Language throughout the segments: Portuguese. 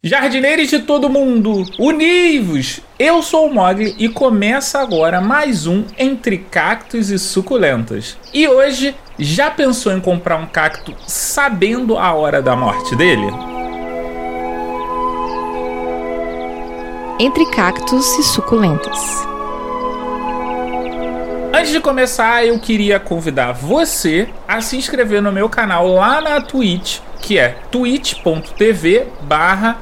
Jardineiros de todo mundo, univos! Eu sou o Mogli e começa agora mais um Entre Cactos e Suculentas. E hoje, já pensou em comprar um cacto sabendo a hora da morte dele? Entre Cactos e Suculentas. Antes de começar, eu queria convidar você a se inscrever no meu canal lá na Twitch que é twitch.tv barra.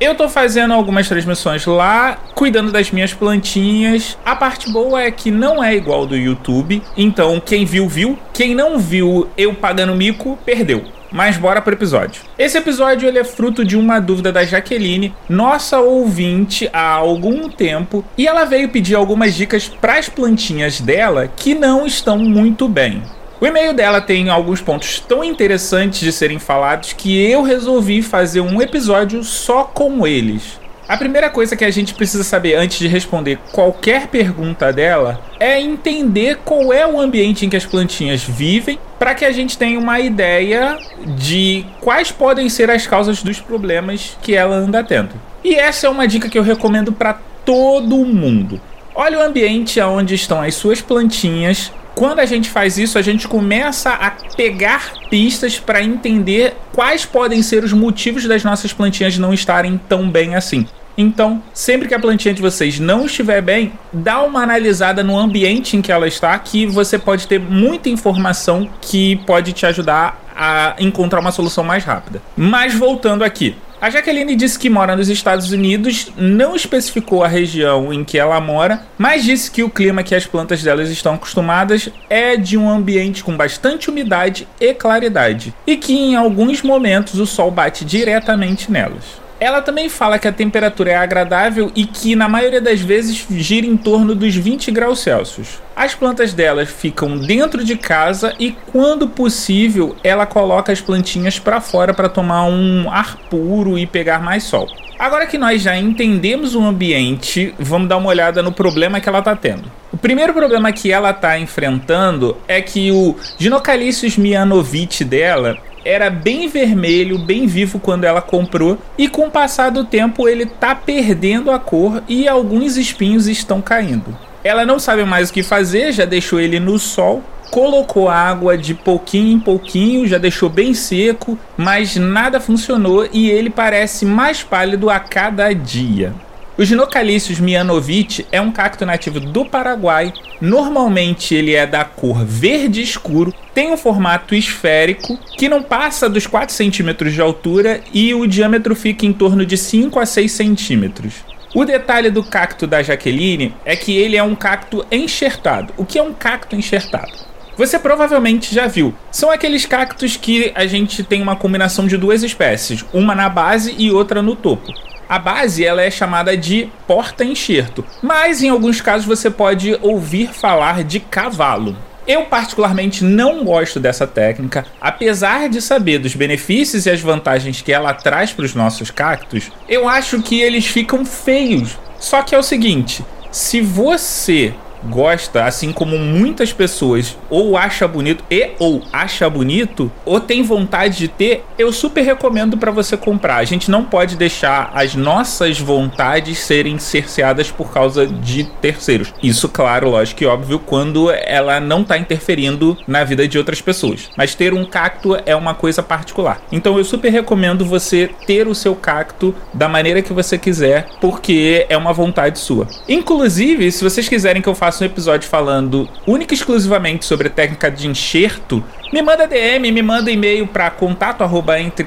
Eu tô fazendo algumas transmissões lá, cuidando das minhas plantinhas. A parte boa é que não é igual do YouTube, então quem viu, viu. Quem não viu eu pagando mico, perdeu. Mas bora pro episódio. Esse episódio ele é fruto de uma dúvida da Jaqueline, nossa ouvinte há algum tempo, e ela veio pedir algumas dicas para as plantinhas dela que não estão muito bem. O e-mail dela tem alguns pontos tão interessantes de serem falados que eu resolvi fazer um episódio só com eles. A primeira coisa que a gente precisa saber antes de responder qualquer pergunta dela é entender qual é o ambiente em que as plantinhas vivem, para que a gente tenha uma ideia de quais podem ser as causas dos problemas que ela anda tendo. E essa é uma dica que eu recomendo para todo mundo. Olha o ambiente onde estão as suas plantinhas, quando a gente faz isso, a gente começa a pegar pistas para entender quais podem ser os motivos das nossas plantinhas não estarem tão bem assim. Então, sempre que a plantinha de vocês não estiver bem, dá uma analisada no ambiente em que ela está, que você pode ter muita informação que pode te ajudar a encontrar uma solução mais rápida. Mas voltando aqui, a Jaqueline disse que mora nos Estados Unidos, não especificou a região em que ela mora, mas disse que o clima que as plantas delas estão acostumadas é de um ambiente com bastante umidade e claridade, e que em alguns momentos o sol bate diretamente nelas. Ela também fala que a temperatura é agradável e que na maioria das vezes gira em torno dos 20 graus Celsius. As plantas delas ficam dentro de casa e quando possível ela coloca as plantinhas para fora para tomar um ar puro e pegar mais sol. Agora que nós já entendemos o ambiente, vamos dar uma olhada no problema que ela está tendo. O primeiro problema que ela está enfrentando é que o Ginocalicius mianovite dela era bem vermelho, bem vivo quando ela comprou, e com o passar do tempo ele tá perdendo a cor e alguns espinhos estão caindo. Ela não sabe mais o que fazer, já deixou ele no sol, colocou água de pouquinho em pouquinho, já deixou bem seco, mas nada funcionou e ele parece mais pálido a cada dia. O Ginocalicius mianovite é um cacto nativo do Paraguai. Normalmente ele é da cor verde escuro, tem um formato esférico que não passa dos 4 centímetros de altura e o diâmetro fica em torno de 5 a 6 centímetros. O detalhe do cacto da Jaqueline é que ele é um cacto enxertado. O que é um cacto enxertado? Você provavelmente já viu. São aqueles cactos que a gente tem uma combinação de duas espécies, uma na base e outra no topo. A base ela é chamada de porta-enxerto, mas em alguns casos você pode ouvir falar de cavalo. Eu particularmente não gosto dessa técnica, apesar de saber dos benefícios e as vantagens que ela traz para os nossos cactos, eu acho que eles ficam feios. Só que é o seguinte, se você gosta, assim como muitas pessoas ou acha bonito e ou acha bonito ou tem vontade de ter, eu super recomendo para você comprar. A gente não pode deixar as nossas vontades serem cerceadas por causa de terceiros. Isso, claro, lógico e óbvio, quando ela não tá interferindo na vida de outras pessoas. Mas ter um cacto é uma coisa particular. Então eu super recomendo você ter o seu cacto da maneira que você quiser, porque é uma vontade sua. Inclusive, se vocês quiserem que eu faça faça um episódio falando única e exclusivamente sobre a técnica de enxerto, me manda DM, me manda e-mail para contato arroba entre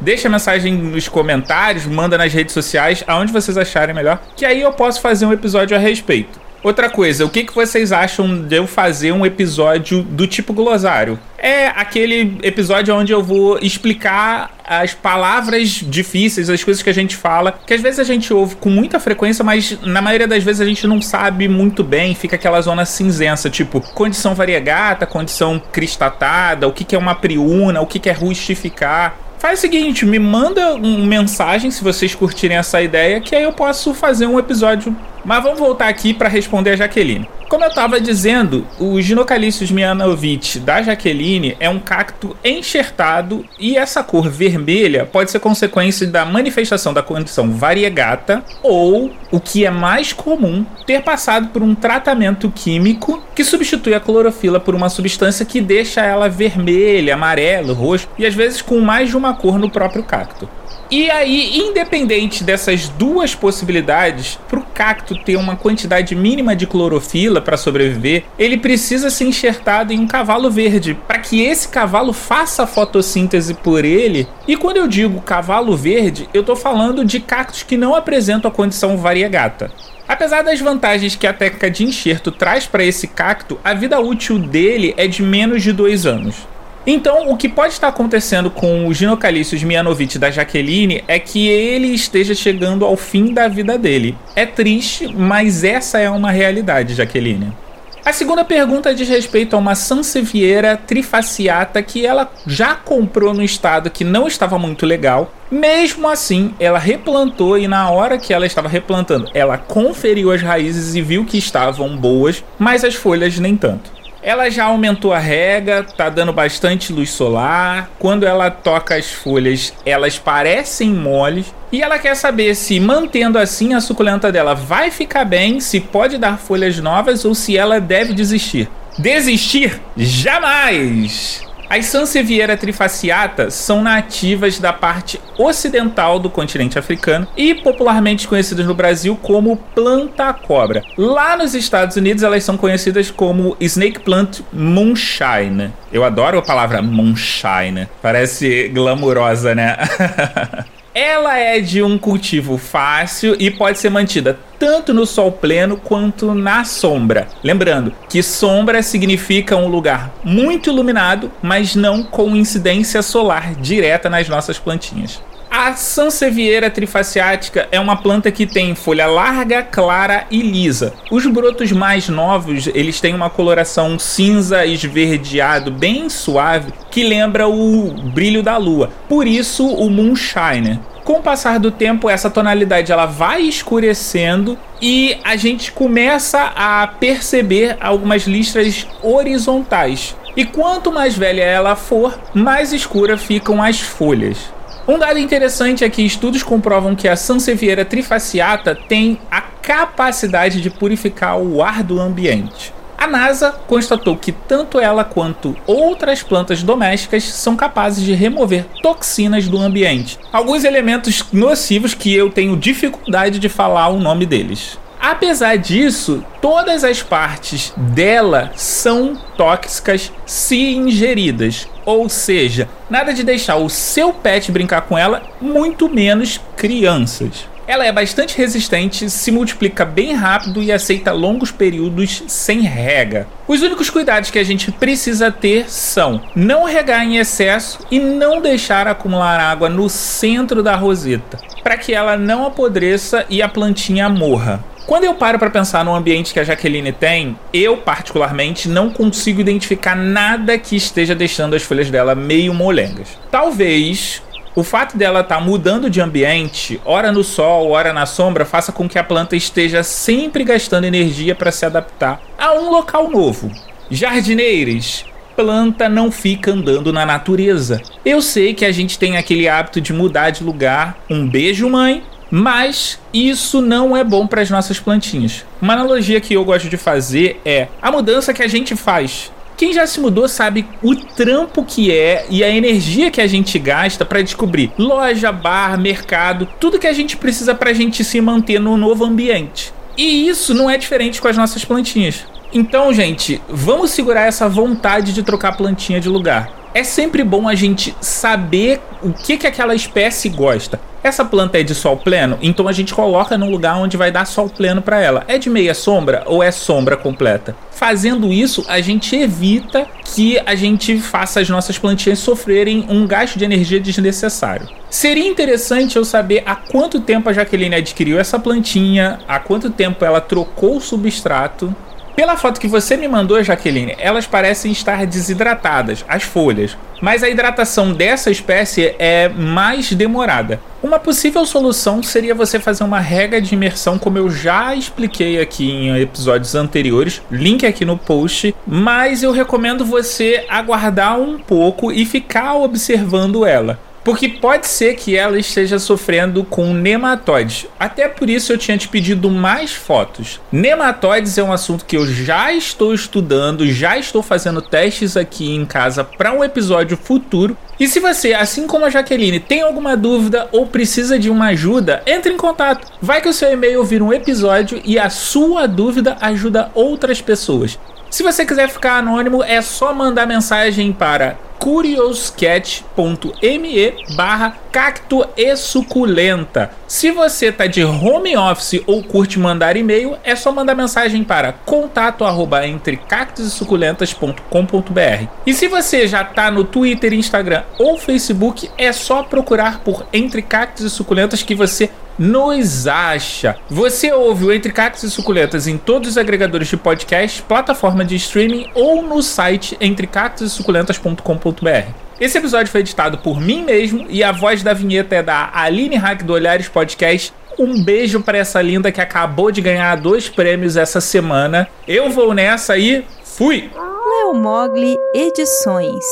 deixa mensagem nos comentários, manda nas redes sociais, aonde vocês acharem melhor, que aí eu posso fazer um episódio a respeito. Outra coisa, o que, que vocês acham de eu fazer um episódio do tipo glossário? É aquele episódio onde eu vou explicar as palavras difíceis, as coisas que a gente fala, que às vezes a gente ouve com muita frequência, mas na maioria das vezes a gente não sabe muito bem, fica aquela zona cinzenta, tipo condição variegata, condição cristatada, o que, que é uma priuna, o que, que é rustificar. Faz o seguinte, me manda uma mensagem se vocês curtirem essa ideia, que aí eu posso fazer um episódio. Mas vamos voltar aqui para responder a Jaqueline. Como eu estava dizendo, o Ginocalicius mianovitch da Jaqueline é um cacto enxertado e essa cor vermelha pode ser consequência da manifestação da condição variegata ou, o que é mais comum, ter passado por um tratamento químico que substitui a clorofila por uma substância que deixa ela vermelha, amarelo, roxo e às vezes com mais de uma cor no próprio cacto. E aí, independente dessas duas possibilidades, para o cacto ter uma quantidade mínima de clorofila para sobreviver, ele precisa ser enxertado em um cavalo verde, para que esse cavalo faça a fotossíntese por ele. E quando eu digo cavalo verde, eu estou falando de cactos que não apresentam a condição variegata. Apesar das vantagens que a técnica de enxerto traz para esse cacto, a vida útil dele é de menos de dois anos. Então, o que pode estar acontecendo com o Ginocalicius Mianovitch da Jaqueline é que ele esteja chegando ao fim da vida dele. É triste, mas essa é uma realidade, Jaqueline. A segunda pergunta diz respeito a uma Sansevieira trifaciata que ela já comprou no estado que não estava muito legal. Mesmo assim, ela replantou e na hora que ela estava replantando, ela conferiu as raízes e viu que estavam boas, mas as folhas nem tanto. Ela já aumentou a rega, tá dando bastante luz solar. Quando ela toca as folhas, elas parecem moles. E ela quer saber se mantendo assim a suculenta dela vai ficar bem, se pode dar folhas novas ou se ela deve desistir. Desistir? Jamais! As Sansevieria trifaciata são nativas da parte ocidental do continente africano e popularmente conhecidas no Brasil como planta-cobra. Lá nos Estados Unidos elas são conhecidas como snake plant moonshine. Eu adoro a palavra moonshine, parece glamurosa, né? Ela é de um cultivo fácil e pode ser mantida tanto no sol pleno quanto na sombra. Lembrando que sombra significa um lugar muito iluminado, mas não com incidência solar direta nas nossas plantinhas. A Sansevieria trifaciática é uma planta que tem folha larga, clara e lisa. Os brotos mais novos, eles têm uma coloração cinza esverdeado bem suave, que lembra o brilho da lua. Por isso o moonshine. Com o passar do tempo, essa tonalidade ela vai escurecendo e a gente começa a perceber algumas listras horizontais. E quanto mais velha ela for, mais escura ficam as folhas. Um dado interessante é que estudos comprovam que a Sansevieria trifaciata tem a capacidade de purificar o ar do ambiente. A NASA constatou que tanto ela quanto outras plantas domésticas são capazes de remover toxinas do ambiente. Alguns elementos nocivos que eu tenho dificuldade de falar o nome deles. Apesar disso, todas as partes dela são tóxicas se ingeridas. Ou seja, nada de deixar o seu pet brincar com ela, muito menos crianças. Ela é bastante resistente, se multiplica bem rápido e aceita longos períodos sem rega. Os únicos cuidados que a gente precisa ter são não regar em excesso e não deixar acumular água no centro da roseta, para que ela não apodreça e a plantinha morra. Quando eu paro para pensar no ambiente que a Jaqueline tem, eu particularmente não consigo identificar nada que esteja deixando as folhas dela meio molengas. Talvez o fato dela estar tá mudando de ambiente, ora no sol, ora na sombra, faça com que a planta esteja sempre gastando energia para se adaptar a um local novo. Jardineiros, planta não fica andando na natureza. Eu sei que a gente tem aquele hábito de mudar de lugar. Um beijo, mãe. Mas isso não é bom para as nossas plantinhas. Uma analogia que eu gosto de fazer é a mudança que a gente faz. Quem já se mudou sabe o trampo que é e a energia que a gente gasta para descobrir loja, bar, mercado, tudo que a gente precisa para a gente se manter no novo ambiente. E isso não é diferente com as nossas plantinhas. Então, gente, vamos segurar essa vontade de trocar plantinha de lugar. É sempre bom a gente saber o que, que aquela espécie gosta. Essa planta é de sol pleno, então a gente coloca num lugar onde vai dar sol pleno para ela. É de meia sombra ou é sombra completa? Fazendo isso, a gente evita que a gente faça as nossas plantinhas sofrerem um gasto de energia desnecessário. Seria interessante eu saber há quanto tempo a Jaqueline adquiriu essa plantinha, há quanto tempo ela trocou o substrato Pela foto que você me mandou, Jaqueline, elas parecem estar desidratadas, as folhas. Mas a hidratação dessa espécie é mais demorada. Uma possível solução seria você fazer uma rega de imersão, como eu já expliquei aqui em episódios anteriores, link aqui no post. Mas eu recomendo você aguardar um pouco e ficar observando ela. Porque pode ser que ela esteja sofrendo com nematóides. Até por isso eu tinha te pedido mais fotos. Nematóides é um assunto que eu já estou estudando, já estou fazendo testes aqui em casa para um episódio futuro. E se você, assim como a Jaqueline, tem alguma dúvida ou precisa de uma ajuda, entre em contato. Vai que o seu e-mail vira um episódio e a sua dúvida ajuda outras pessoas. Se você quiser ficar anônimo, é só mandar mensagem para curioscat.me barra cacto e suculenta. Se você tá de home office ou curte mandar e-mail, é só mandar mensagem para contato arroba entre cactosesuculentas.com.br. E se você já tá no Twitter, Instagram ou Facebook, é só procurar por Entre Cactos e Suculentas que você nos acha. Você ouve o Entre Cactos e Suculentas em todos os agregadores de podcast, plataforma de streaming ou no site entrecactosesuculentas.com.br. Esse episódio foi editado por mim mesmo e a voz da vinheta é da Aline Hack do Olhares Podcast. Um beijo para essa linda que acabou de ganhar dois prêmios essa semana. Eu vou nessa e fui! Leo Mogli Edições